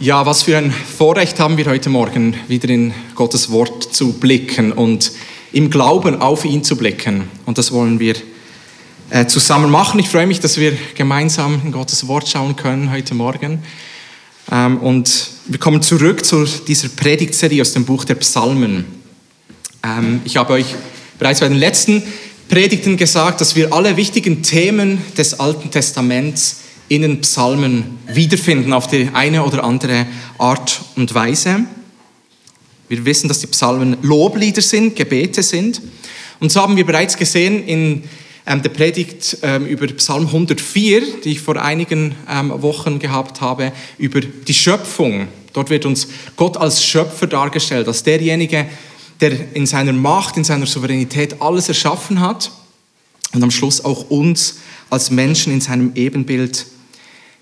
Ja, was für ein Vorrecht haben wir heute Morgen, wieder in Gottes Wort zu blicken und im Glauben auf ihn zu blicken. Und das wollen wir äh, zusammen machen. Ich freue mich, dass wir gemeinsam in Gottes Wort schauen können heute Morgen. Ähm, und wir kommen zurück zu dieser Predigtserie aus dem Buch der Psalmen. Ähm, ich habe euch bereits bei den letzten Predigten gesagt, dass wir alle wichtigen Themen des Alten Testaments in den Psalmen wiederfinden auf die eine oder andere Art und Weise. Wir wissen, dass die Psalmen Loblieder sind, Gebete sind. Und so haben wir bereits gesehen in ähm, der Predigt ähm, über Psalm 104, die ich vor einigen ähm, Wochen gehabt habe, über die Schöpfung. Dort wird uns Gott als Schöpfer dargestellt, als derjenige, der in seiner Macht, in seiner Souveränität alles erschaffen hat und am Schluss auch uns als Menschen in seinem Ebenbild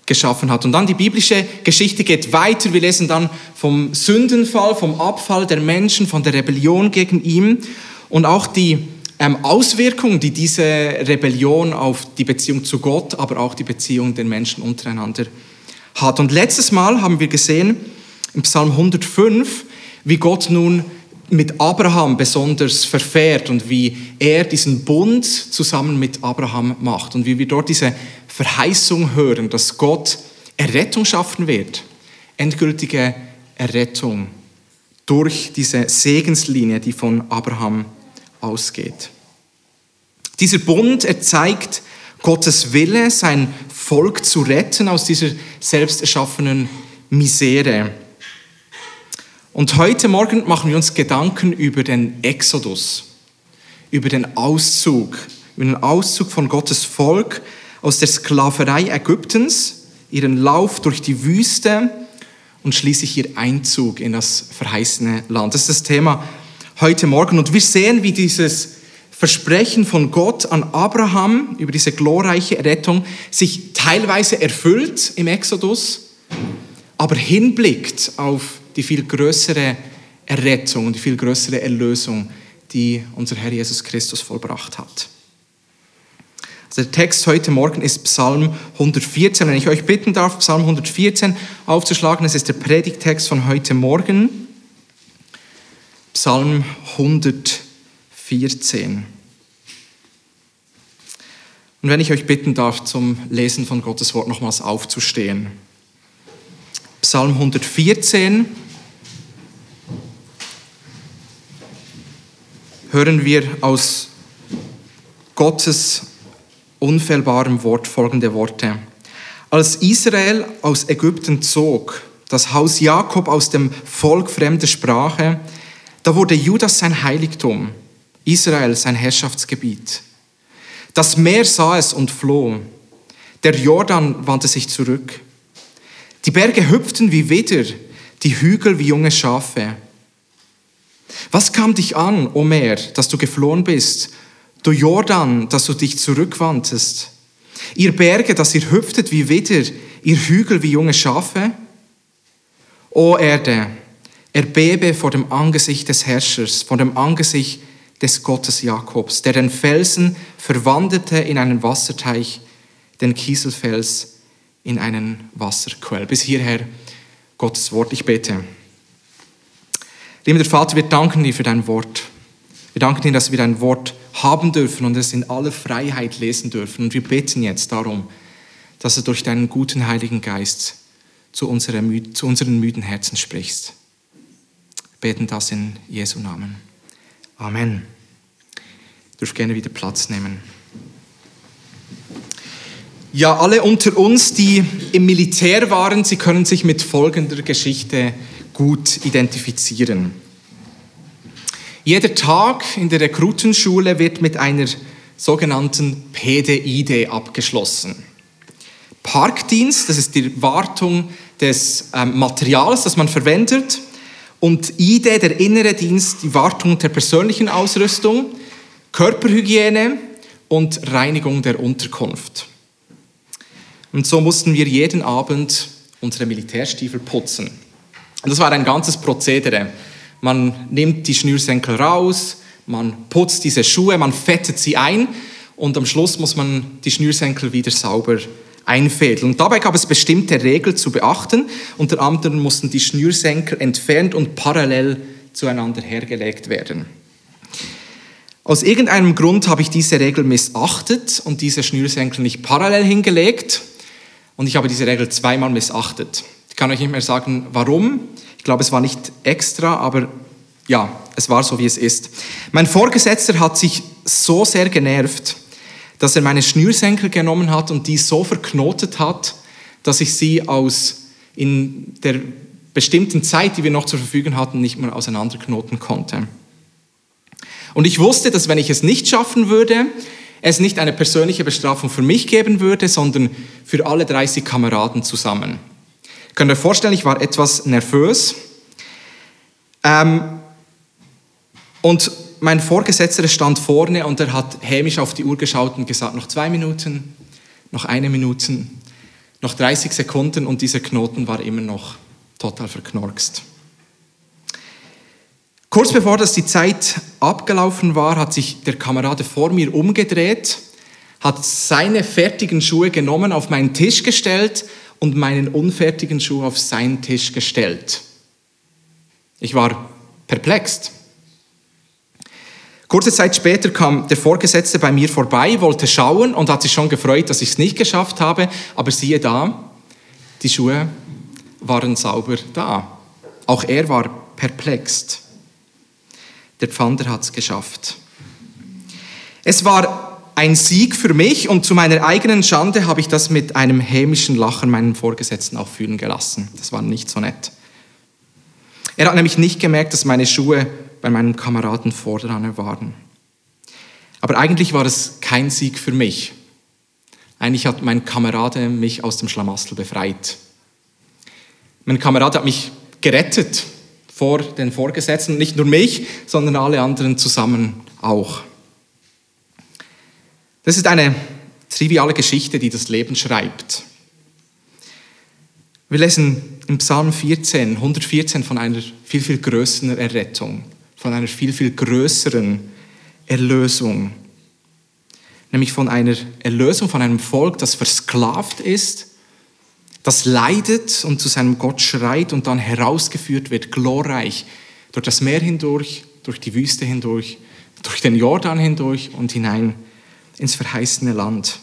geschaffen hat. Und dann die biblische Geschichte geht weiter. Wir lesen dann vom Sündenfall, vom Abfall der Menschen, von der Rebellion gegen ihn und auch die ähm, Auswirkungen, die diese Rebellion auf die Beziehung zu Gott, aber auch die Beziehung der Menschen untereinander hat. Und letztes Mal haben wir gesehen im Psalm 105, wie Gott nun mit Abraham besonders verfährt und wie er diesen Bund zusammen mit Abraham macht und wie wir dort diese Verheißung hören, dass Gott Errettung schaffen wird, endgültige Errettung durch diese Segenslinie, die von Abraham ausgeht. Dieser Bund, er zeigt Gottes Wille, sein Volk zu retten aus dieser selbst erschaffenen Misere. Und heute Morgen machen wir uns Gedanken über den Exodus, über den Auszug, über den Auszug von Gottes Volk aus der Sklaverei Ägyptens, ihren Lauf durch die Wüste und schließlich ihr Einzug in das verheißene Land. Das ist das Thema heute Morgen. Und wir sehen, wie dieses Versprechen von Gott an Abraham über diese glorreiche Rettung sich teilweise erfüllt im Exodus, aber hinblickt auf die viel größere Errettung und die viel größere Erlösung, die unser Herr Jesus Christus vollbracht hat. Der Text heute Morgen ist Psalm 114. Wenn ich euch bitten darf, Psalm 114 aufzuschlagen, das ist der Predigtext von heute Morgen. Psalm 114. Und wenn ich euch bitten darf, zum Lesen von Gottes Wort nochmals aufzustehen. Psalm 114 hören wir aus Gottes unfehlbarem Wort folgende Worte. Als Israel aus Ägypten zog, das Haus Jakob aus dem Volk fremder Sprache, da wurde Judas sein Heiligtum, Israel sein Herrschaftsgebiet. Das Meer sah es und floh. Der Jordan wandte sich zurück. Die Berge hüpften wie Widder, die Hügel wie junge Schafe. Was kam dich an, o Meer, dass du geflohen bist Du Jordan, dass du dich zurückwandtest. Ihr Berge, dass ihr hüpftet wie Widder, ihr Hügel wie junge Schafe. O Erde, erbebe vor dem Angesicht des Herrschers, vor dem Angesicht des Gottes Jakobs, der den Felsen verwandelte in einen Wasserteich, den Kieselfels in einen Wasserquell. Bis hierher Gottes Wort. Ich bete. Lieber Vater, wir danken dir für dein Wort. Wir danken dir, dass wir dein Wort haben dürfen und es in aller Freiheit lesen dürfen. Und wir beten jetzt darum, dass du durch deinen guten Heiligen Geist zu, unserer, zu unseren müden Herzen sprichst. Wir beten das in Jesu Namen. Amen. Du dürft gerne wieder Platz nehmen. Ja, alle unter uns, die im Militär waren, sie können sich mit folgender Geschichte gut identifizieren. Jeder Tag in der Rekrutenschule wird mit einer sogenannten PDID abgeschlossen. Parkdienst, das ist die Wartung des ähm, Materials, das man verwendet, und ID, der innere Dienst, die Wartung der persönlichen Ausrüstung, Körperhygiene und Reinigung der Unterkunft. Und so mussten wir jeden Abend unsere Militärstiefel putzen. Und das war ein ganzes Prozedere. Man nimmt die Schnürsenkel raus, man putzt diese Schuhe, man fettet sie ein und am Schluss muss man die Schnürsenkel wieder sauber einfädeln. Und dabei gab es bestimmte Regeln zu beachten. Unter anderem mussten die Schnürsenkel entfernt und parallel zueinander hergelegt werden. Aus irgendeinem Grund habe ich diese Regel missachtet und diese Schnürsenkel nicht parallel hingelegt. Und ich habe diese Regel zweimal missachtet. Ich kann euch nicht mehr sagen, warum. Ich glaube, es war nicht extra, aber ja, es war so, wie es ist. Mein Vorgesetzter hat sich so sehr genervt, dass er meine Schnürsenkel genommen hat und die so verknotet hat, dass ich sie aus in der bestimmten Zeit, die wir noch zur Verfügung hatten, nicht mehr auseinanderknoten konnte. Und ich wusste, dass wenn ich es nicht schaffen würde, es nicht eine persönliche Bestrafung für mich geben würde, sondern für alle 30 Kameraden zusammen. Könnt ihr euch vorstellen, ich war etwas nervös. Ähm, und mein Vorgesetzter stand vorne und er hat hämisch auf die Uhr geschaut und gesagt, noch zwei Minuten, noch eine Minute, noch 30 Sekunden und dieser Knoten war immer noch total verknorkst. Kurz bevor das die Zeit abgelaufen war, hat sich der Kamerade vor mir umgedreht, hat seine fertigen Schuhe genommen, auf meinen Tisch gestellt und meinen unfertigen Schuh auf seinen Tisch gestellt. Ich war perplex. Kurze Zeit später kam der Vorgesetzte bei mir vorbei, wollte schauen und hat sich schon gefreut, dass ich es nicht geschafft habe. Aber siehe da, die Schuhe waren sauber da. Auch er war perplex. Der Pfander hat es geschafft. Es war ein Sieg für mich und zu meiner eigenen Schande habe ich das mit einem hämischen Lachen meinen Vorgesetzten auch fühlen gelassen. Das war nicht so nett. Er hat nämlich nicht gemerkt, dass meine Schuhe bei meinem Kameraden vordran waren. Aber eigentlich war es kein Sieg für mich. Eigentlich hat mein Kamerade mich aus dem Schlamassel befreit. Mein Kamerad hat mich gerettet vor den Vorgesetzten, nicht nur mich, sondern alle anderen zusammen auch. Das ist eine triviale Geschichte, die das Leben schreibt. Wir lesen im Psalm 14, 114 von einer viel, viel größeren Errettung, von einer viel, viel größeren Erlösung. Nämlich von einer Erlösung von einem Volk, das versklavt ist das leidet und zu seinem Gott schreit und dann herausgeführt wird, glorreich, durch das Meer hindurch, durch die Wüste hindurch, durch den Jordan hindurch und hinein ins verheißene Land.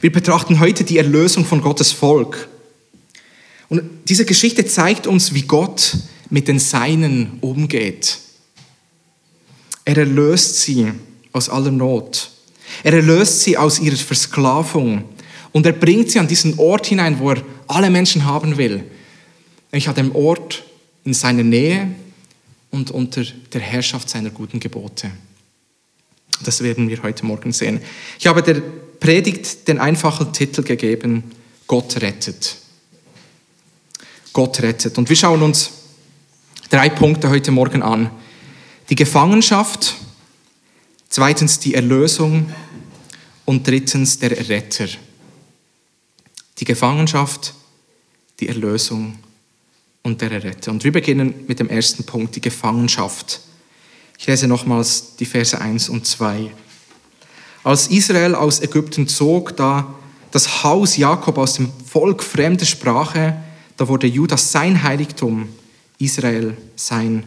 Wir betrachten heute die Erlösung von Gottes Volk. Und diese Geschichte zeigt uns, wie Gott mit den Seinen umgeht. Er erlöst sie aus aller Not. Er erlöst sie aus ihrer Versklavung. Und er bringt sie an diesen Ort hinein, wo er alle Menschen haben will. Nämlich an dem Ort in seiner Nähe und unter der Herrschaft seiner guten Gebote. Das werden wir heute Morgen sehen. Ich habe der Predigt den einfachen Titel gegeben, Gott rettet. Gott rettet. Und wir schauen uns drei Punkte heute Morgen an. Die Gefangenschaft, zweitens die Erlösung und drittens der Retter die Gefangenschaft, die Erlösung und der Erretter. Und wir beginnen mit dem ersten Punkt, die Gefangenschaft. Ich lese nochmals die Verse 1 und 2. Als Israel aus Ägypten zog, da das Haus Jakob aus dem Volk fremder Sprache, da wurde Judah sein Heiligtum, Israel sein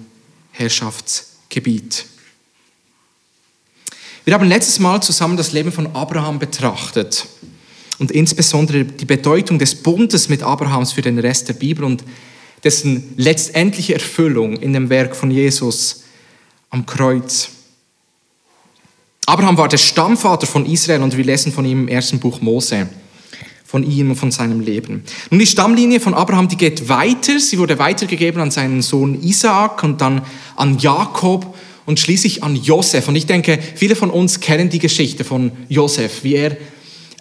Herrschaftsgebiet. Wir haben letztes Mal zusammen das Leben von Abraham betrachtet und insbesondere die Bedeutung des Bundes mit Abrahams für den Rest der Bibel und dessen letztendliche Erfüllung in dem Werk von Jesus am Kreuz. Abraham war der Stammvater von Israel und wir lesen von ihm im ersten Buch Mose, von ihm und von seinem Leben. Nun, die Stammlinie von Abraham, die geht weiter. Sie wurde weitergegeben an seinen Sohn Isaak und dann an Jakob und schließlich an Josef. Und ich denke, viele von uns kennen die Geschichte von Josef, wie er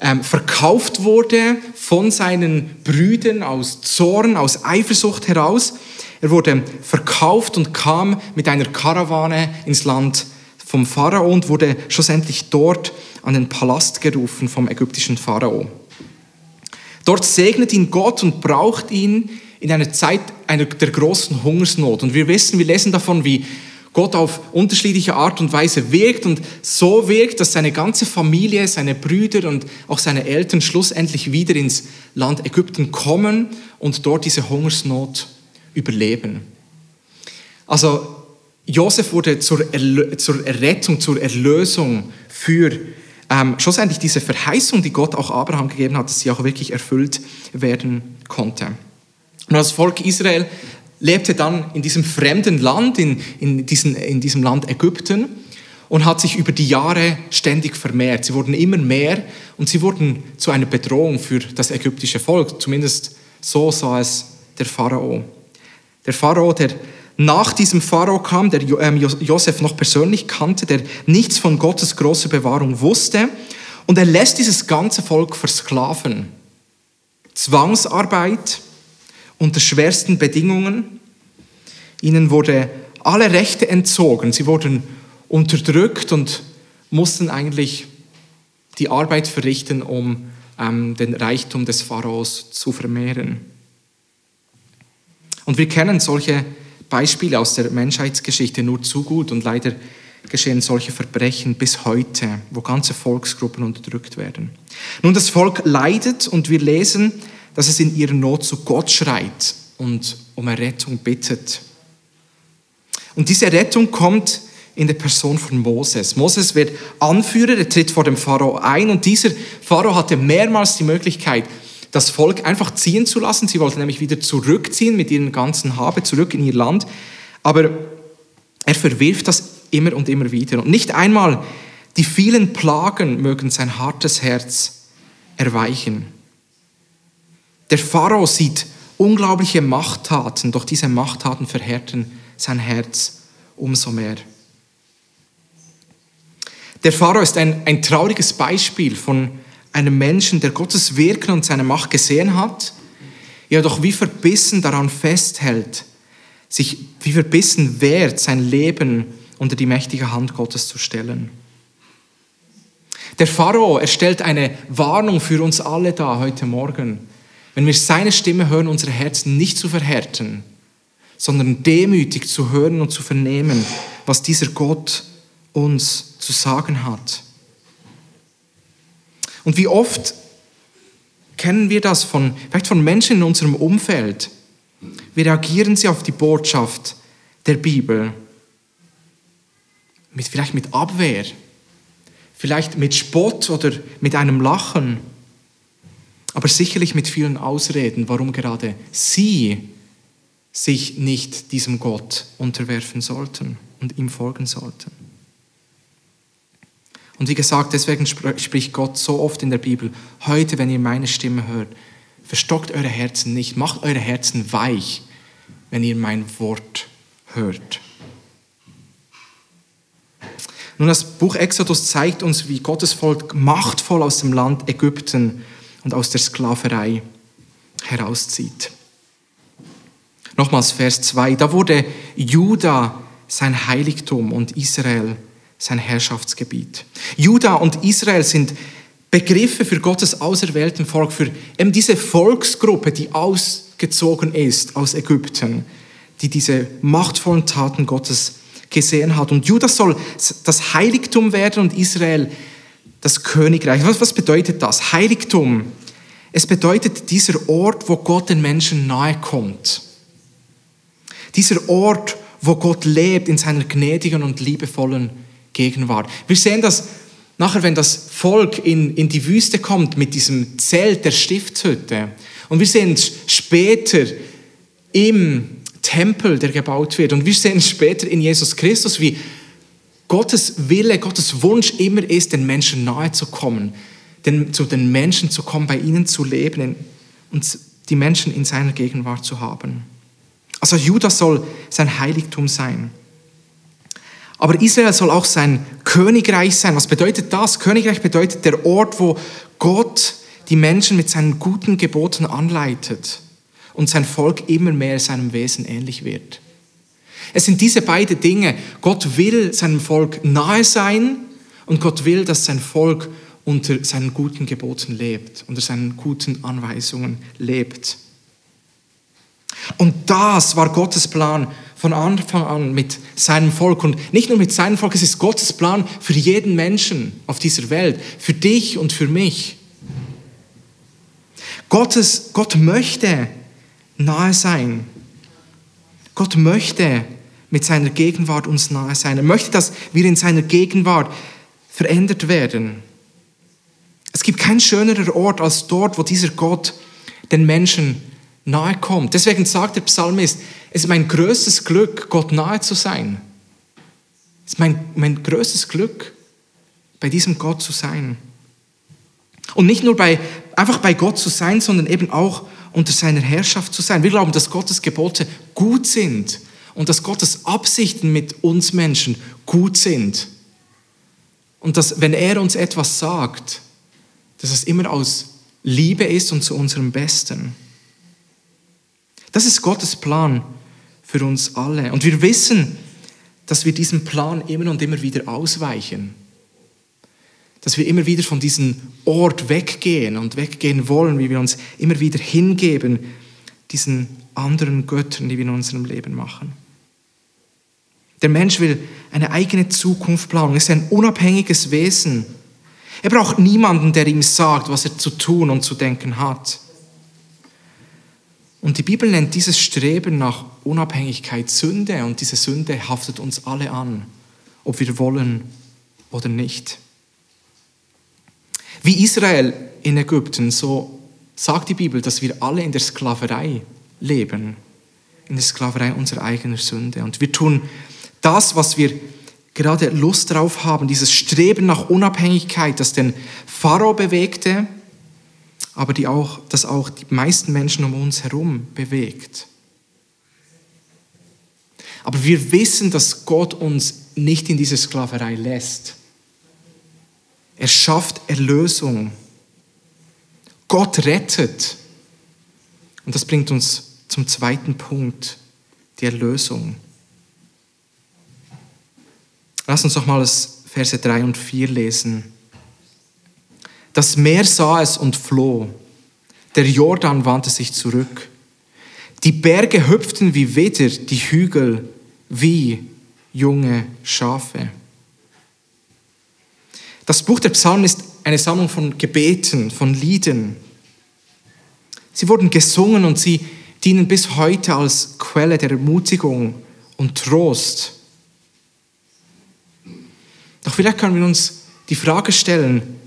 ähm, verkauft wurde von seinen Brüdern aus Zorn, aus Eifersucht heraus. Er wurde verkauft und kam mit einer Karawane ins Land vom Pharao und wurde schlussendlich dort an den Palast gerufen vom ägyptischen Pharao. Dort segnet ihn Gott und braucht ihn in einer Zeit einer der großen Hungersnot. Und wir wissen, wir lesen davon, wie Gott auf unterschiedliche Art und Weise wirkt und so wirkt, dass seine ganze Familie, seine Brüder und auch seine Eltern schlussendlich wieder ins Land Ägypten kommen und dort diese Hungersnot überleben. Also Josef wurde zur, zur Errettung, zur Erlösung für ähm, schlussendlich diese Verheißung, die Gott auch Abraham gegeben hat, dass sie auch wirklich erfüllt werden konnte. Und das Volk Israel lebte dann in diesem fremden Land, in, in, diesen, in diesem Land Ägypten und hat sich über die Jahre ständig vermehrt. Sie wurden immer mehr und sie wurden zu einer Bedrohung für das ägyptische Volk. Zumindest so sah es der Pharao. Der Pharao, der nach diesem Pharao kam, der ähm, Josef noch persönlich kannte, der nichts von Gottes großer Bewahrung wusste. Und er lässt dieses ganze Volk versklaven. Zwangsarbeit unter schwersten Bedingungen. Ihnen wurde alle Rechte entzogen. Sie wurden unterdrückt und mussten eigentlich die Arbeit verrichten, um ähm, den Reichtum des Pharaos zu vermehren. Und wir kennen solche Beispiele aus der Menschheitsgeschichte nur zu gut und leider geschehen solche Verbrechen bis heute, wo ganze Volksgruppen unterdrückt werden. Nun, das Volk leidet und wir lesen, dass es in ihrer Not zu Gott schreit und um Errettung bittet. Und diese Rettung kommt in der Person von Moses. Moses wird Anführer, er tritt vor dem Pharao ein und dieser Pharao hatte mehrmals die Möglichkeit, das Volk einfach ziehen zu lassen. Sie wollten nämlich wieder zurückziehen mit ihren ganzen Habe, zurück in ihr Land. Aber er verwirft das immer und immer wieder. Und nicht einmal die vielen Plagen mögen sein hartes Herz erweichen. Der Pharao sieht unglaubliche Machttaten, doch diese Machttaten verhärten sein Herz umso mehr. Der Pharao ist ein, ein trauriges Beispiel von einem Menschen, der Gottes Wirken und seine Macht gesehen hat, jedoch wie verbissen daran festhält, sich wie verbissen wehrt, sein Leben unter die mächtige Hand Gottes zu stellen. Der Pharao, er stellt eine Warnung für uns alle da heute Morgen. Wenn wir seine Stimme hören, unsere Herzen nicht zu verhärten, sondern demütig zu hören und zu vernehmen, was dieser Gott uns zu sagen hat. Und wie oft kennen wir das von, vielleicht von Menschen in unserem Umfeld? Wie reagieren sie auf die Botschaft der Bibel? Mit, vielleicht mit Abwehr, vielleicht mit Spott oder mit einem Lachen, aber sicherlich mit vielen Ausreden, warum gerade sie sich nicht diesem Gott unterwerfen sollten und ihm folgen sollten. Und wie gesagt, deswegen spricht Gott so oft in der Bibel, heute, wenn ihr meine Stimme hört, verstockt eure Herzen nicht, macht eure Herzen weich, wenn ihr mein Wort hört. Nun, das Buch Exodus zeigt uns, wie Gottes Volk machtvoll aus dem Land Ägypten und aus der Sklaverei herauszieht. Nochmals Vers 2, da wurde Juda sein Heiligtum und Israel sein Herrschaftsgebiet. Juda und Israel sind Begriffe für Gottes auserwählten Volk, für eben diese Volksgruppe, die ausgezogen ist aus Ägypten, die diese machtvollen Taten Gottes gesehen hat. Und Juda soll das Heiligtum werden und Israel das Königreich. Was, was bedeutet das? Heiligtum. Es bedeutet dieser Ort, wo Gott den Menschen nahe kommt. Dieser Ort, wo Gott lebt in seiner gnädigen und liebevollen Gegenwart. Wir sehen das nachher, wenn das Volk in, in die Wüste kommt mit diesem Zelt der Stiftshütte. Und wir sehen es später im Tempel, der gebaut wird. Und wir sehen es später in Jesus Christus, wie Gottes Wille, Gottes Wunsch immer ist, den Menschen nahe zu kommen, den, zu den Menschen zu kommen, bei ihnen zu leben und die Menschen in seiner Gegenwart zu haben. Also Judas soll sein Heiligtum sein. Aber Israel soll auch sein Königreich sein. Was bedeutet das? Königreich bedeutet der Ort, wo Gott die Menschen mit seinen guten Geboten anleitet und sein Volk immer mehr seinem Wesen ähnlich wird. Es sind diese beiden Dinge. Gott will seinem Volk nahe sein und Gott will, dass sein Volk unter seinen guten Geboten lebt, unter seinen guten Anweisungen lebt. Und das war Gottes Plan von Anfang an mit seinem Volk. Und nicht nur mit seinem Volk, es ist Gottes Plan für jeden Menschen auf dieser Welt, für dich und für mich. Gottes, Gott möchte nahe sein. Gott möchte mit seiner Gegenwart uns nahe sein. Er möchte, dass wir in seiner Gegenwart verändert werden. Es gibt keinen schöneren Ort als dort, wo dieser Gott den Menschen nahe kommt. Deswegen sagt der Psalmist, es ist mein größtes Glück, Gott nahe zu sein. Es ist mein, mein größtes Glück, bei diesem Gott zu sein. Und nicht nur bei, einfach bei Gott zu sein, sondern eben auch unter seiner Herrschaft zu sein. Wir glauben, dass Gottes Gebote gut sind und dass Gottes Absichten mit uns Menschen gut sind. Und dass, wenn er uns etwas sagt, dass es immer aus Liebe ist und zu unserem Besten. Das ist Gottes Plan für uns alle. Und wir wissen, dass wir diesem Plan immer und immer wieder ausweichen. Dass wir immer wieder von diesem Ort weggehen und weggehen wollen, wie wir uns immer wieder hingeben, diesen anderen Göttern, die wir in unserem Leben machen. Der Mensch will eine eigene Zukunft planen. Er ist ein unabhängiges Wesen. Er braucht niemanden, der ihm sagt, was er zu tun und zu denken hat. Und die Bibel nennt dieses Streben nach Unabhängigkeit Sünde und diese Sünde haftet uns alle an, ob wir wollen oder nicht. Wie Israel in Ägypten, so sagt die Bibel, dass wir alle in der Sklaverei leben, in der Sklaverei unserer eigenen Sünde. Und wir tun das, was wir gerade Lust drauf haben, dieses Streben nach Unabhängigkeit, das den Pharao bewegte, aber die auch, das auch die meisten Menschen um uns herum bewegt. Aber wir wissen, dass Gott uns nicht in diese Sklaverei lässt. Er schafft Erlösung. Gott rettet. Und das bringt uns zum zweiten Punkt, die Erlösung. Lass uns doch mal das Verse 3 und 4 lesen. Das Meer sah es und floh. Der Jordan wandte sich zurück. Die Berge hüpften wie Widder, die Hügel wie junge Schafe. Das Buch der Psalmen ist eine Sammlung von Gebeten, von Lieden. Sie wurden gesungen und sie dienen bis heute als Quelle der Ermutigung und Trost. Doch vielleicht können wir uns die Frage stellen,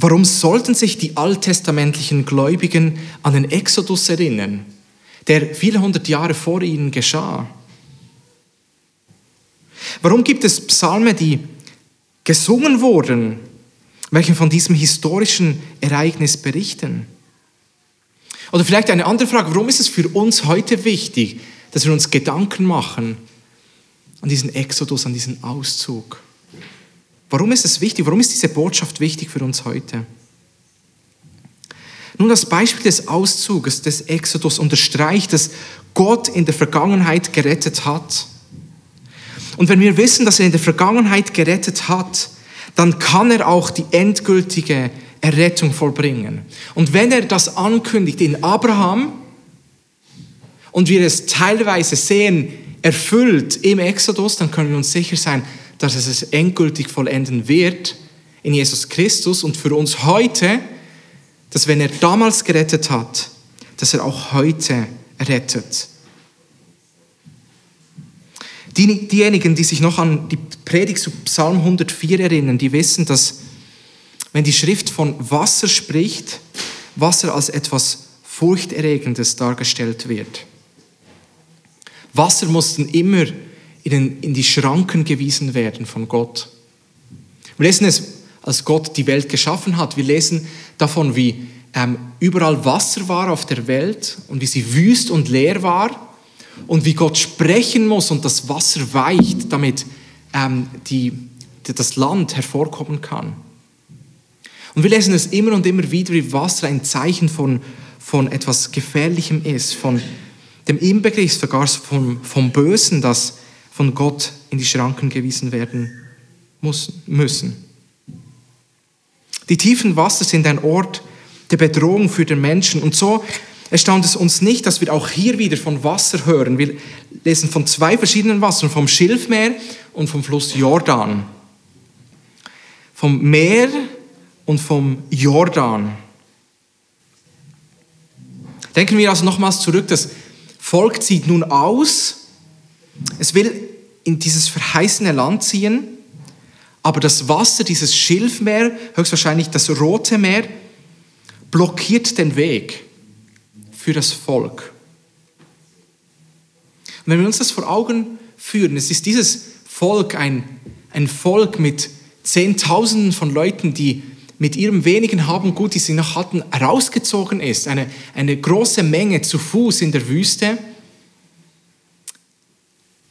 warum sollten sich die alttestamentlichen Gläubigen an den Exodus erinnern, der viele hundert Jahre vor ihnen geschah? Warum gibt es Psalme, die gesungen wurden, welche von diesem historischen Ereignis berichten? Oder vielleicht eine andere Frage, warum ist es für uns heute wichtig, dass wir uns Gedanken machen an diesen Exodus, an diesen Auszug? Warum ist es wichtig? Warum ist diese Botschaft wichtig für uns heute? Nun, das Beispiel des Auszuges, des Exodus unterstreicht, dass Gott in der Vergangenheit gerettet hat. Und wenn wir wissen, dass er in der Vergangenheit gerettet hat, dann kann er auch die endgültige Errettung vollbringen. Und wenn er das ankündigt in Abraham und wir es teilweise sehen, erfüllt im Exodus, dann können wir uns sicher sein, dass es es endgültig vollenden wird in Jesus Christus und für uns heute, dass wenn er damals gerettet hat, dass er auch heute rettet. Die, diejenigen, die sich noch an die Predigt zu Psalm 104 erinnern, die wissen, dass wenn die Schrift von Wasser spricht, Wasser als etwas Furchterregendes dargestellt wird. Wasser mussten immer in, die Schranken gewiesen werden von Gott. Wir lesen es, als Gott die Welt geschaffen hat. Wir lesen davon, wie ähm, überall Wasser war auf der Welt und wie sie wüst und leer war und wie Gott sprechen muss und das Wasser weicht, damit ähm, die, das Land hervorkommen kann. Und wir lesen es immer und immer wieder, wie Wasser ein Zeichen von, von etwas Gefährlichem ist, von dem Inbegriff sogar vom, vom Bösen, das von Gott in die Schranken gewiesen werden müssen. Die tiefen Wasser sind ein Ort der Bedrohung für den Menschen und so erstaunt es uns nicht, dass wir auch hier wieder von Wasser hören. Wir lesen von zwei verschiedenen Wassern, vom Schilfmeer und vom Fluss Jordan. Vom Meer und vom Jordan. Denken wir also nochmals zurück, das Volk zieht nun aus, es will in dieses verheißene Land ziehen, aber das Wasser, dieses Schilfmeer, höchstwahrscheinlich das Rote Meer, blockiert den Weg für das Volk. Und wenn wir uns das vor Augen führen, es ist dieses Volk ein, ein Volk mit Zehntausenden von Leuten, die mit ihrem wenigen Haben Gut, die sie noch hatten, herausgezogen ist. Eine, eine große Menge zu Fuß in der Wüste.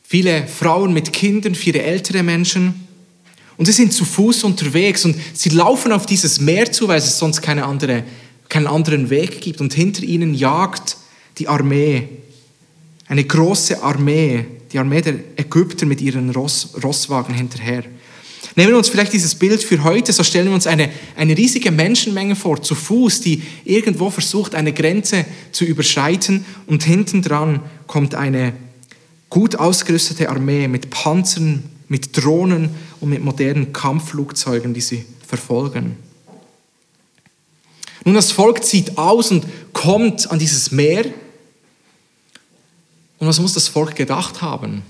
Viele Frauen mit Kindern, viele ältere Menschen. Und sie sind zu Fuß unterwegs und sie laufen auf dieses Meer zu, weil es sonst keine andere, keinen anderen Weg gibt. Und hinter ihnen jagt die Armee, eine große Armee, die Armee der Ägypter mit ihren Ross, Rosswagen hinterher. Nehmen wir uns vielleicht dieses Bild für heute, so stellen wir uns eine, eine riesige Menschenmenge vor, zu Fuß, die irgendwo versucht, eine Grenze zu überschreiten und hinten dran kommt eine gut ausgerüstete Armee mit Panzern, mit Drohnen und mit modernen Kampfflugzeugen, die sie verfolgen. Nun, das Volk zieht aus und kommt an dieses Meer. Und was muss das Volk gedacht haben?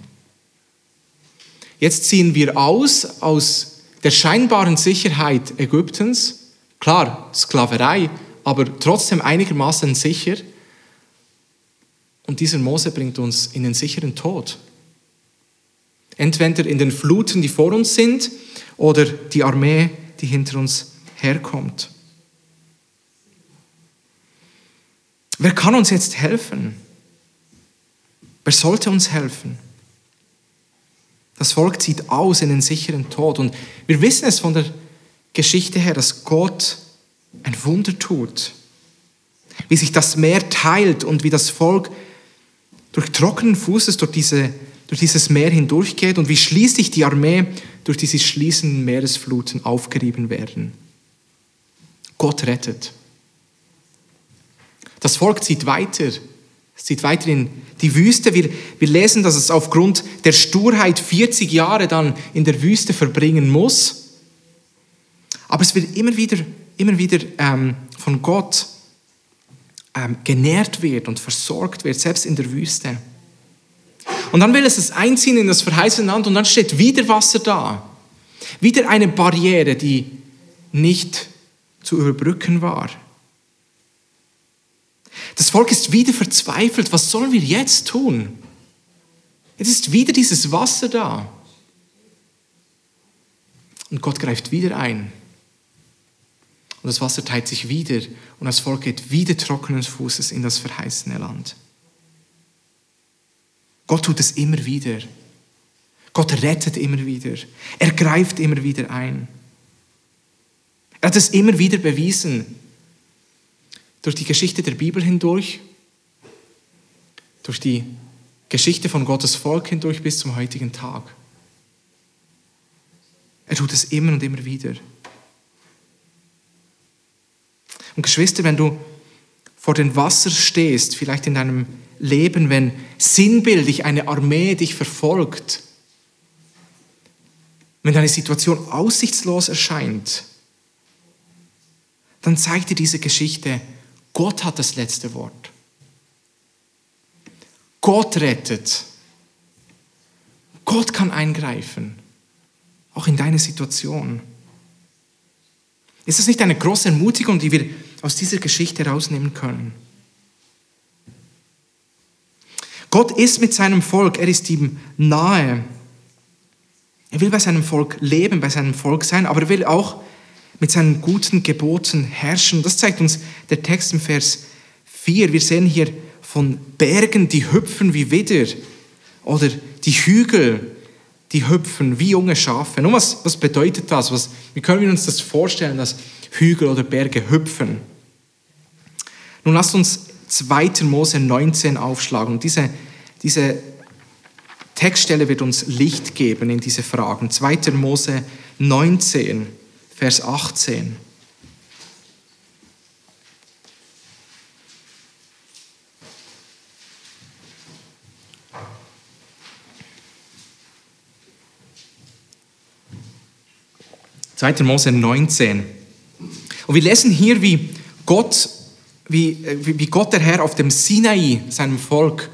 Jetzt ziehen wir aus aus der scheinbaren Sicherheit Ägyptens. Klar, Sklaverei, aber trotzdem einigermaßen sicher. Und dieser Mose bringt uns in den sicheren Tod. Entweder in den Fluten, die vor uns sind, oder die Armee, die hinter uns herkommt. Wer kann uns jetzt helfen? Wer sollte uns helfen? Das Volk zieht aus in den sicheren Tod. Und wir wissen es von der Geschichte her, dass Gott ein Wunder tut. Wie sich das Meer teilt und wie das Volk durch trockenen Fußes durch, diese, durch dieses Meer hindurchgeht und wie schließlich die Armee durch diese schließenden Meeresfluten aufgerieben werden. Gott rettet. Das Volk zieht weiter es zieht weiter in die Wüste. Wir, wir lesen, dass es aufgrund der Sturheit 40 Jahre dann in der Wüste verbringen muss. Aber es wird immer wieder, immer wieder ähm, von Gott ähm, genährt wird und versorgt wird, selbst in der Wüste. Und dann will es es einziehen in das verheißene Land und dann steht wieder Wasser da. Wieder eine Barriere, die nicht zu überbrücken war. Das Volk ist wieder verzweifelt. Was sollen wir jetzt tun? Jetzt ist wieder dieses Wasser da. Und Gott greift wieder ein. Und das Wasser teilt sich wieder und das Volk geht wieder trockenen Fußes in das verheißene Land. Gott tut es immer wieder. Gott rettet immer wieder. Er greift immer wieder ein. Er hat es immer wieder bewiesen durch die Geschichte der Bibel hindurch, durch die Geschichte von Gottes Volk hindurch bis zum heutigen Tag. Er tut es immer und immer wieder. Und Geschwister, wenn du vor dem Wasser stehst, vielleicht in deinem Leben, wenn sinnbildlich eine Armee dich verfolgt, wenn deine Situation aussichtslos erscheint, dann zeigt dir diese Geschichte, Gott hat das letzte Wort. Gott rettet. Gott kann eingreifen, auch in deine Situation. Ist das nicht eine große Ermutigung, die wir aus dieser Geschichte herausnehmen können? Gott ist mit seinem Volk, er ist ihm nahe. Er will bei seinem Volk leben, bei seinem Volk sein, aber er will auch mit seinen guten Geboten herrschen. Das zeigt uns der Text im Vers 4. Wir sehen hier von Bergen, die hüpfen wie Widder oder die Hügel, die hüpfen wie junge Schafe. Nun, was, was bedeutet das? Was, wie können wir uns das vorstellen, dass Hügel oder Berge hüpfen. Nun lasst uns 2. Mose 19 aufschlagen. Und diese, diese Textstelle wird uns Licht geben in diese Fragen. 2. Mose 19, Vers 18. Zweiter Mose 19, und wir lesen hier, wie Gott, wie, wie Gott der Herr auf dem Sinai seinem Volk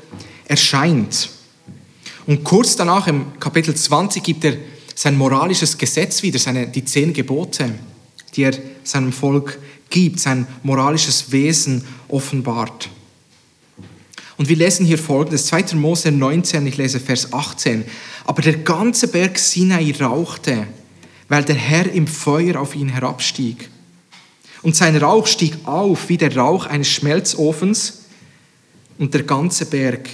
erscheint. Und kurz danach im Kapitel 20 gibt er sein moralisches Gesetz wieder, seine, die zehn Gebote, die er seinem Volk gibt, sein moralisches Wesen offenbart. Und wir lesen hier folgendes, 2. Mose 19, ich lese Vers 18. Aber der ganze Berg Sinai rauchte, weil der Herr im Feuer auf ihn herabstieg. Und sein Rauch stieg auf wie der Rauch eines Schmelzofens und der ganze Berg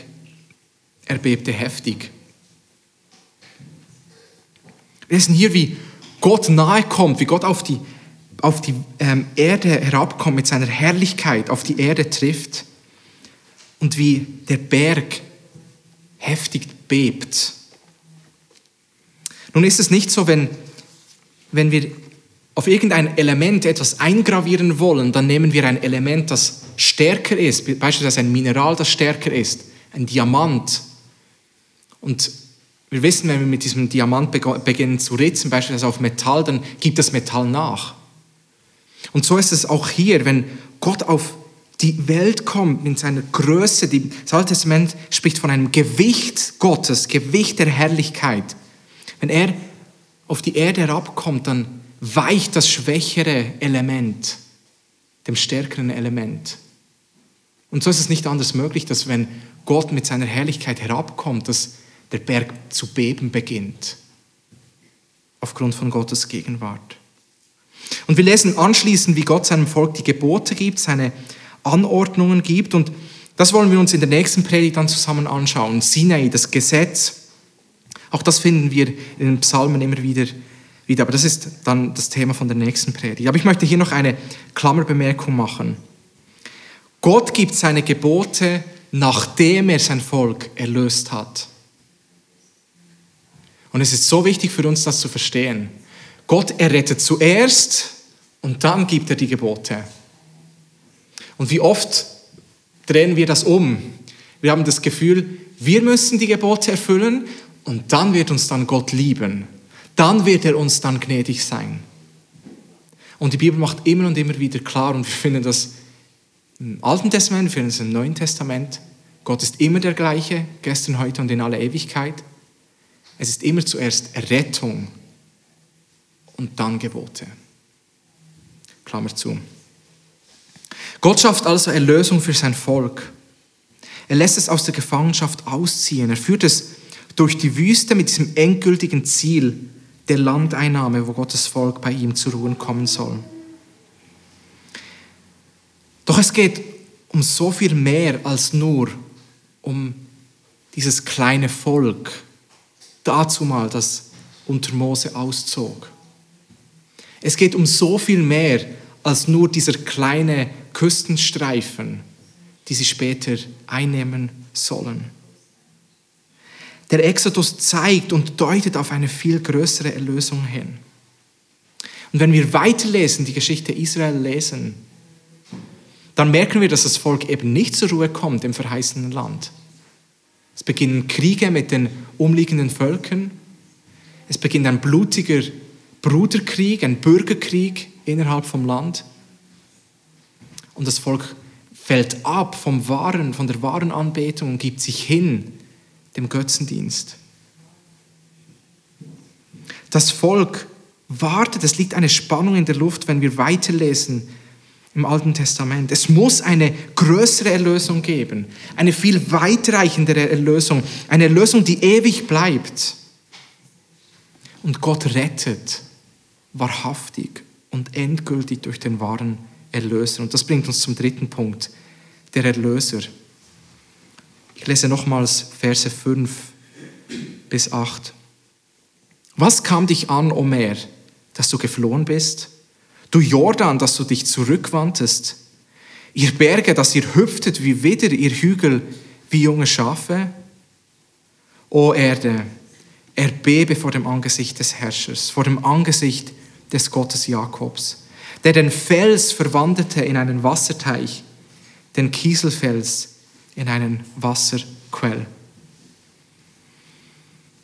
erbebte heftig. Wir lesen hier, wie Gott nahe kommt, wie Gott auf die, auf die ähm, Erde herabkommt mit seiner Herrlichkeit, auf die Erde trifft und wie der Berg heftig bebt. Nun ist es nicht so, wenn, wenn wir auf irgendein Element etwas eingravieren wollen, dann nehmen wir ein Element, das stärker ist, beispielsweise ein Mineral, das stärker ist, ein Diamant. Und wir wissen, wenn wir mit diesem Diamant beginnen zu ritzen, beispielsweise auf Metall, dann gibt das Metall nach. Und so ist es auch hier, wenn Gott auf die Welt kommt in seiner Größe. Das Alte Testament spricht von einem Gewicht Gottes, Gewicht der Herrlichkeit. Wenn er auf die Erde herabkommt, dann weicht das schwächere Element dem stärkeren Element. Und so ist es nicht anders möglich, dass wenn Gott mit seiner Herrlichkeit herabkommt, dass der Berg zu beben beginnt. Aufgrund von Gottes Gegenwart. Und wir lesen anschließend, wie Gott seinem Volk die Gebote gibt, seine Anordnungen gibt. Und das wollen wir uns in der nächsten Predigt dann zusammen anschauen. Sinai, das Gesetz. Auch das finden wir in den Psalmen immer wieder, wieder. Aber das ist dann das Thema von der nächsten Predigt. Aber ich möchte hier noch eine Klammerbemerkung machen. Gott gibt seine Gebote, nachdem er sein Volk erlöst hat. Und es ist so wichtig für uns, das zu verstehen. Gott errettet zuerst und dann gibt er die Gebote. Und wie oft drehen wir das um? Wir haben das Gefühl, wir müssen die Gebote erfüllen und dann wird uns dann Gott lieben. Dann wird er uns dann gnädig sein. Und die Bibel macht immer und immer wieder klar, und wir finden das im Alten Testament, wir finden es im Neuen Testament, Gott ist immer der gleiche, gestern, heute und in aller Ewigkeit. Es ist immer zuerst Errettung und dann Gebote. Klammer zu. Gott schafft also Erlösung für sein Volk. Er lässt es aus der Gefangenschaft ausziehen. Er führt es durch die Wüste mit diesem endgültigen Ziel der Landeinnahme, wo Gottes Volk bei ihm zur Ruhe kommen soll. Doch es geht um so viel mehr als nur um dieses kleine Volk, dazu mal, das unter Mose auszog. Es geht um so viel mehr als nur dieser kleine Küstenstreifen, die sie später einnehmen sollen. Der Exodus zeigt und deutet auf eine viel größere Erlösung hin. Und wenn wir weiterlesen, die Geschichte Israel lesen, dann merken wir, dass das Volk eben nicht zur Ruhe kommt im verheißenen Land. Es beginnen Kriege mit den umliegenden Völkern. Es beginnt ein blutiger Bruderkrieg, ein Bürgerkrieg innerhalb vom Land. Und das Volk fällt ab vom wahren, von der wahren Anbetung und gibt sich hin dem Götzendienst. Das Volk wartet, es liegt eine Spannung in der Luft, wenn wir weiterlesen im Alten Testament. Es muss eine größere Erlösung geben, eine viel weitreichendere Erlösung, eine Erlösung, die ewig bleibt. Und Gott rettet wahrhaftig und endgültig durch den wahren Erlöser. Und das bringt uns zum dritten Punkt, der Erlöser. Ich lese nochmals Verse 5 bis 8. Was kam dich an, O Meer, dass du geflohen bist? Du Jordan, dass du dich zurückwandtest? Ihr Berge, dass ihr hüpftet wie Widder, ihr Hügel wie junge Schafe? O Erde, erbebe vor dem Angesicht des Herrschers, vor dem Angesicht des Gottes Jakobs der den Fels verwandelte in einen Wasserteich, den Kieselfels in einen Wasserquell.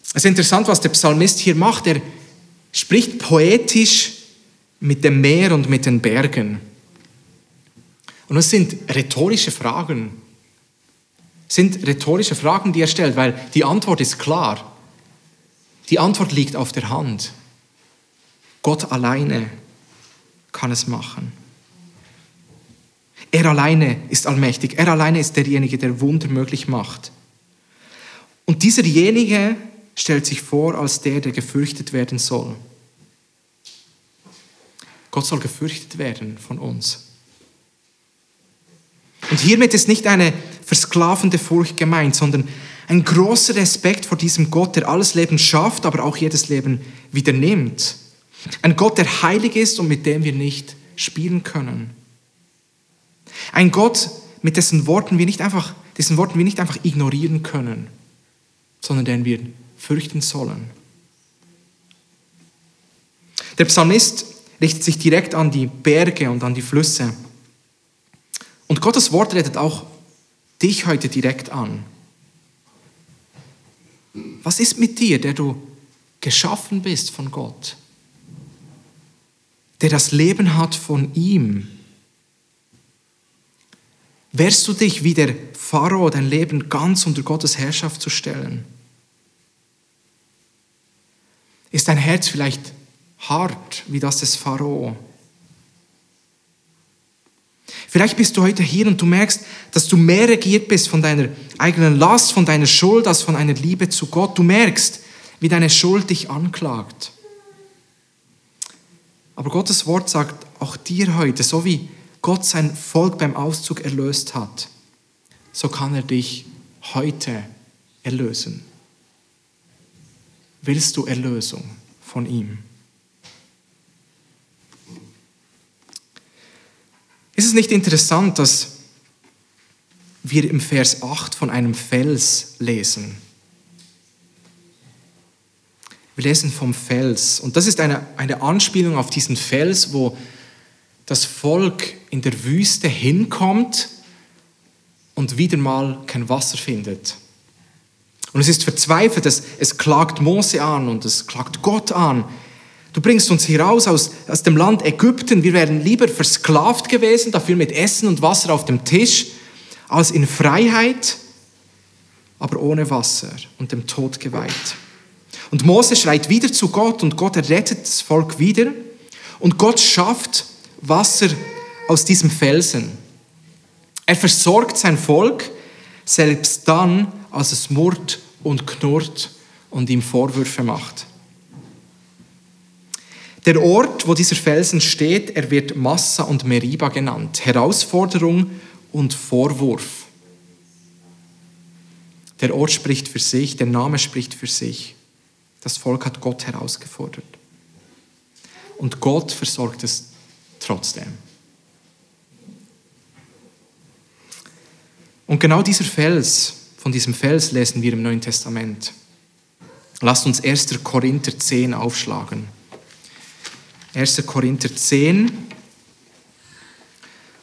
Es ist interessant, was der Psalmist hier macht. Er spricht poetisch mit dem Meer und mit den Bergen. Und es sind rhetorische Fragen. Es sind rhetorische Fragen, die er stellt, weil die Antwort ist klar. Die Antwort liegt auf der Hand. Gott alleine kann es machen. Er alleine ist allmächtig. Er alleine ist derjenige, der Wunder möglich macht. Und dieserjenige stellt sich vor als der, der gefürchtet werden soll. Gott soll gefürchtet werden von uns. Und hiermit ist nicht eine versklavende Furcht gemeint, sondern ein großer Respekt vor diesem Gott, der alles Leben schafft, aber auch jedes Leben wieder nimmt. Ein Gott, der heilig ist und mit dem wir nicht spielen können. Ein Gott, mit dessen Worten wir nicht einfach, dessen Worten wir nicht einfach ignorieren können, sondern den wir fürchten sollen. Der Psalmist richtet sich direkt an die Berge und an die Flüsse. Und Gottes Wort redet auch dich heute direkt an. Was ist mit dir, der du geschaffen bist von Gott? Der das Leben hat von ihm? Wehrst du dich wie der Pharao, dein Leben ganz unter Gottes Herrschaft zu stellen? Ist dein Herz vielleicht hart wie das des Pharao? Vielleicht bist du heute hier und du merkst, dass du mehr regiert bist von deiner eigenen Last, von deiner Schuld, als von einer Liebe zu Gott. Du merkst, wie deine Schuld dich anklagt. Aber Gottes Wort sagt auch dir heute, so wie Gott sein Volk beim Auszug erlöst hat, so kann er dich heute erlösen. Willst du Erlösung von ihm? Ist es nicht interessant, dass wir im Vers 8 von einem Fels lesen? Wir lesen vom Fels. Und das ist eine, eine Anspielung auf diesen Fels, wo das Volk in der Wüste hinkommt und wieder mal kein Wasser findet. Und es ist verzweifelt, es, es klagt Mose an und es klagt Gott an. Du bringst uns hier raus aus, aus dem Land Ägypten. Wir wären lieber versklavt gewesen, dafür mit Essen und Wasser auf dem Tisch, als in Freiheit, aber ohne Wasser und dem Tod geweiht. Und Mose schreit wieder zu Gott und Gott errettet das Volk wieder. Und Gott schafft Wasser aus diesem Felsen. Er versorgt sein Volk, selbst dann, als es murrt und knurrt und ihm Vorwürfe macht. Der Ort, wo dieser Felsen steht, er wird Massa und Meriba genannt. Herausforderung und Vorwurf. Der Ort spricht für sich, der Name spricht für sich. Das Volk hat Gott herausgefordert. Und Gott versorgt es trotzdem. Und genau dieser Fels, von diesem Fels lesen wir im Neuen Testament. Lasst uns 1. Korinther 10 aufschlagen. 1. Korinther 10.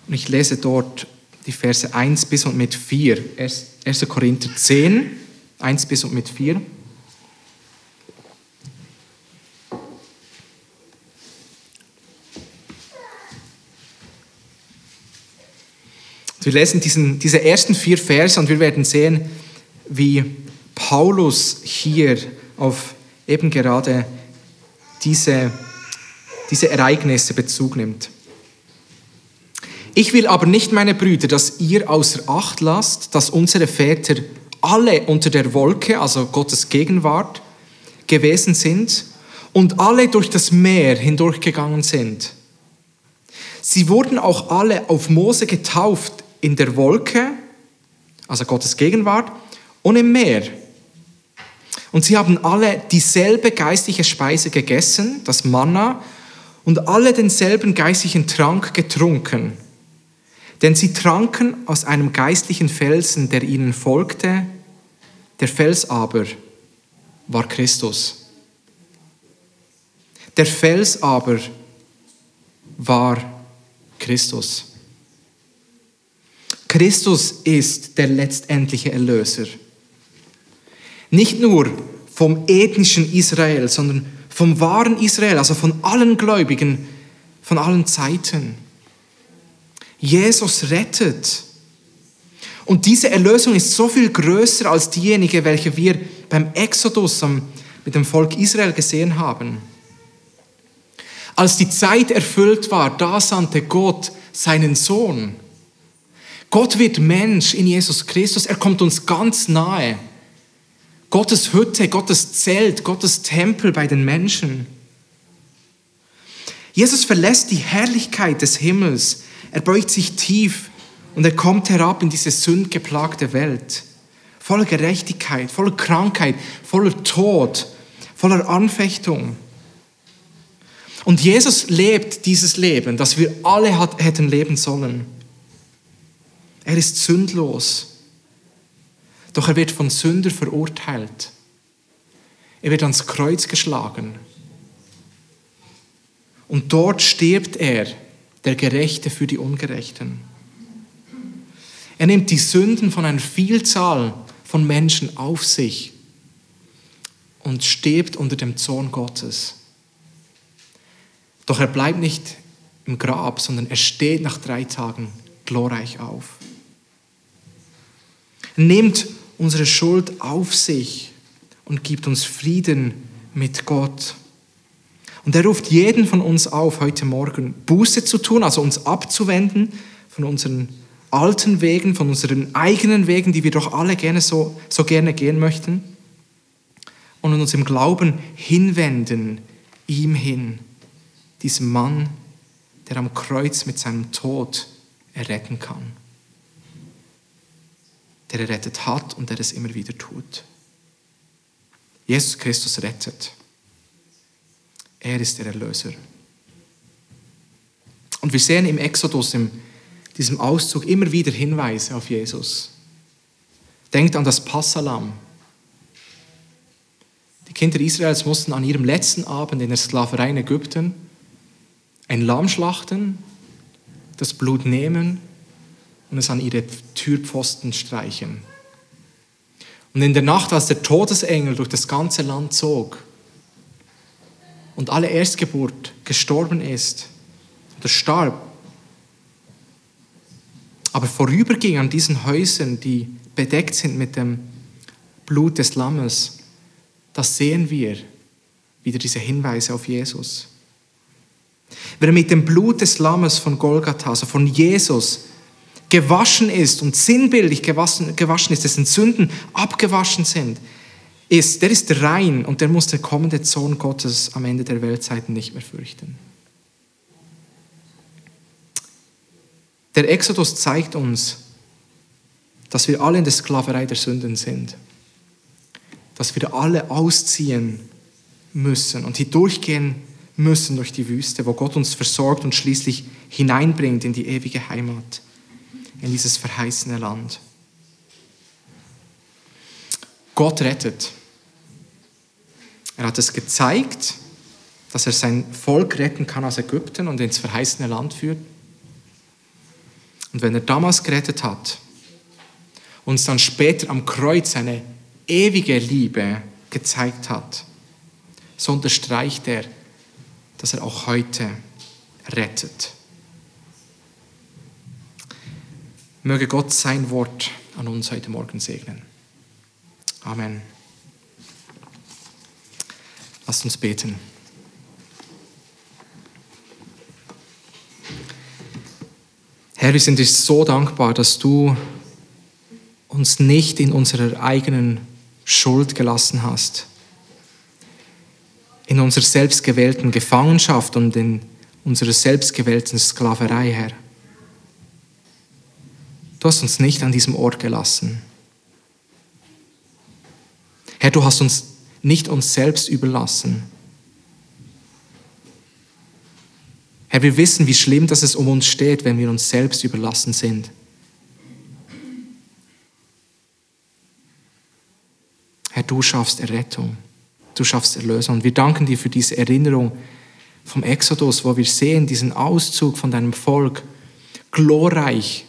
Und ich lese dort die Verse 1 bis und mit 4. 1. Korinther 10, 1 bis und mit 4. Wir lesen diesen, diese ersten vier Verse und wir werden sehen, wie Paulus hier auf eben gerade diese diese Ereignisse Bezug nimmt. Ich will aber nicht, meine Brüder, dass ihr außer Acht lasst, dass unsere Väter alle unter der Wolke, also Gottes Gegenwart, gewesen sind und alle durch das Meer hindurchgegangen sind. Sie wurden auch alle auf Mose getauft in der Wolke, also Gottes Gegenwart, und im Meer. Und sie haben alle dieselbe geistliche Speise gegessen, das Manna, und alle denselben geistlichen Trank getrunken. Denn sie tranken aus einem geistlichen Felsen, der ihnen folgte. Der Fels aber war Christus. Der Fels aber war Christus. Christus ist der letztendliche Erlöser. Nicht nur vom ethnischen Israel, sondern vom wahren Israel, also von allen Gläubigen, von allen Zeiten. Jesus rettet. Und diese Erlösung ist so viel größer als diejenige, welche wir beim Exodus mit dem Volk Israel gesehen haben. Als die Zeit erfüllt war, da sandte Gott seinen Sohn. Gott wird Mensch in Jesus Christus. Er kommt uns ganz nahe. Gottes Hütte, Gottes Zelt, Gottes Tempel bei den Menschen. Jesus verlässt die Herrlichkeit des Himmels. Er beugt sich tief und er kommt herab in diese sündgeplagte Welt. Voller Gerechtigkeit, voller Krankheit, voller Tod, voller Anfechtung. Und Jesus lebt dieses Leben, das wir alle hätten leben sollen. Er ist sündlos. Doch er wird von Sünder verurteilt. Er wird ans Kreuz geschlagen. Und dort stirbt er, der Gerechte für die Ungerechten. Er nimmt die Sünden von einer Vielzahl von Menschen auf sich und stirbt unter dem Zorn Gottes. Doch er bleibt nicht im Grab, sondern er steht nach drei Tagen glorreich auf. Nimmt unsere Schuld auf sich und gibt uns Frieden mit Gott. Und er ruft jeden von uns auf, heute Morgen Buße zu tun, also uns abzuwenden von unseren alten Wegen, von unseren eigenen Wegen, die wir doch alle gerne so, so gerne gehen möchten, und uns im Glauben hinwenden, ihm hin diesem Mann, der am Kreuz mit seinem Tod erretten kann. Der errettet hat und der es immer wieder tut. Jesus Christus rettet. Er ist der Erlöser. Und wir sehen im Exodus, in diesem Auszug, immer wieder Hinweise auf Jesus. Denkt an das Passalam. Die Kinder Israels mussten an ihrem letzten Abend in der Sklaverei in Ägypten ein Lamm schlachten, das Blut nehmen und es an ihre Türpfosten streichen. Und in der Nacht, als der Todesengel durch das ganze Land zog und alle Erstgeburt gestorben ist oder starb, aber vorüberging an diesen Häusern, die bedeckt sind mit dem Blut des Lammes, das sehen wir wieder diese Hinweise auf Jesus. Wer mit dem Blut des Lammes von Golgatha, also von Jesus, gewaschen ist und sinnbildlich gewaschen, gewaschen ist, dessen Sünden abgewaschen sind, ist, der ist rein und der muss der kommende Sohn Gottes am Ende der Weltzeiten nicht mehr fürchten. Der Exodus zeigt uns, dass wir alle in der Sklaverei der Sünden sind. Dass wir alle ausziehen müssen und hier durchgehen müssen durch die Wüste, wo Gott uns versorgt und schließlich hineinbringt in die ewige Heimat, in dieses verheißene Land. Gott rettet. Er hat es gezeigt, dass er sein Volk retten kann aus Ägypten und ins verheißene Land führt. Und wenn er damals gerettet hat, uns dann später am Kreuz seine ewige Liebe gezeigt hat, so unterstreicht er, dass er auch heute rettet. Möge Gott sein Wort an uns heute Morgen segnen. Amen. Lasst uns beten. Herr, wir sind dir so dankbar, dass du uns nicht in unserer eigenen Schuld gelassen hast, in unserer selbstgewählten Gefangenschaft und in unserer selbstgewählten Sklaverei, Herr. Du hast uns nicht an diesem Ort gelassen. Herr, du hast uns nicht uns selbst überlassen. Herr, wir wissen, wie schlimm dass es um uns steht, wenn wir uns selbst überlassen sind. Herr, du schaffst Errettung. Du schaffst Erlösung. Und wir danken dir für diese Erinnerung vom Exodus, wo wir sehen, diesen Auszug von deinem Volk, glorreich,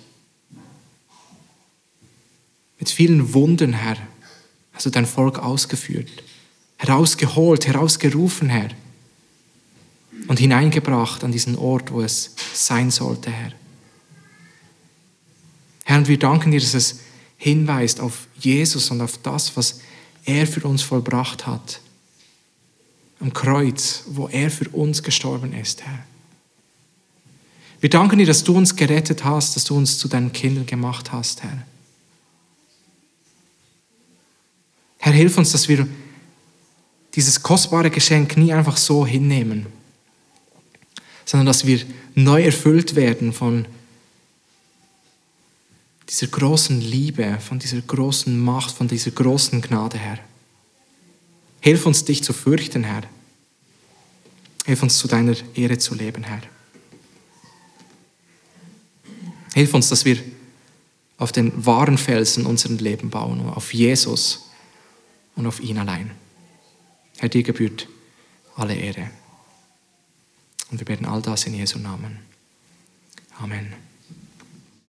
mit vielen Wunden, Herr, hast du dein Volk ausgeführt, herausgeholt, herausgerufen, Herr. und hineingebracht an diesen Ort, wo es sein sollte, Herr. Herr, und wir danken dir, dass es hinweist auf Jesus und auf das, was er für uns vollbracht hat. Am Kreuz, wo er für uns gestorben ist, Herr. Wir danken dir, dass du uns gerettet hast, dass du uns zu deinen Kindern gemacht hast, Herr. Herr, hilf uns, dass wir dieses kostbare Geschenk nie einfach so hinnehmen, sondern dass wir neu erfüllt werden von dieser großen Liebe, von dieser großen Macht, von dieser großen Gnade, Herr. Hilf uns, dich zu fürchten, Herr. Hilf uns, zu deiner Ehre zu leben, Herr. Hilf uns, dass wir auf den wahren Felsen unseren Leben bauen, auf Jesus und auf ihn allein. Herr, dir gebührt alle Ehre. Und wir beten all das in Jesu Namen. Amen.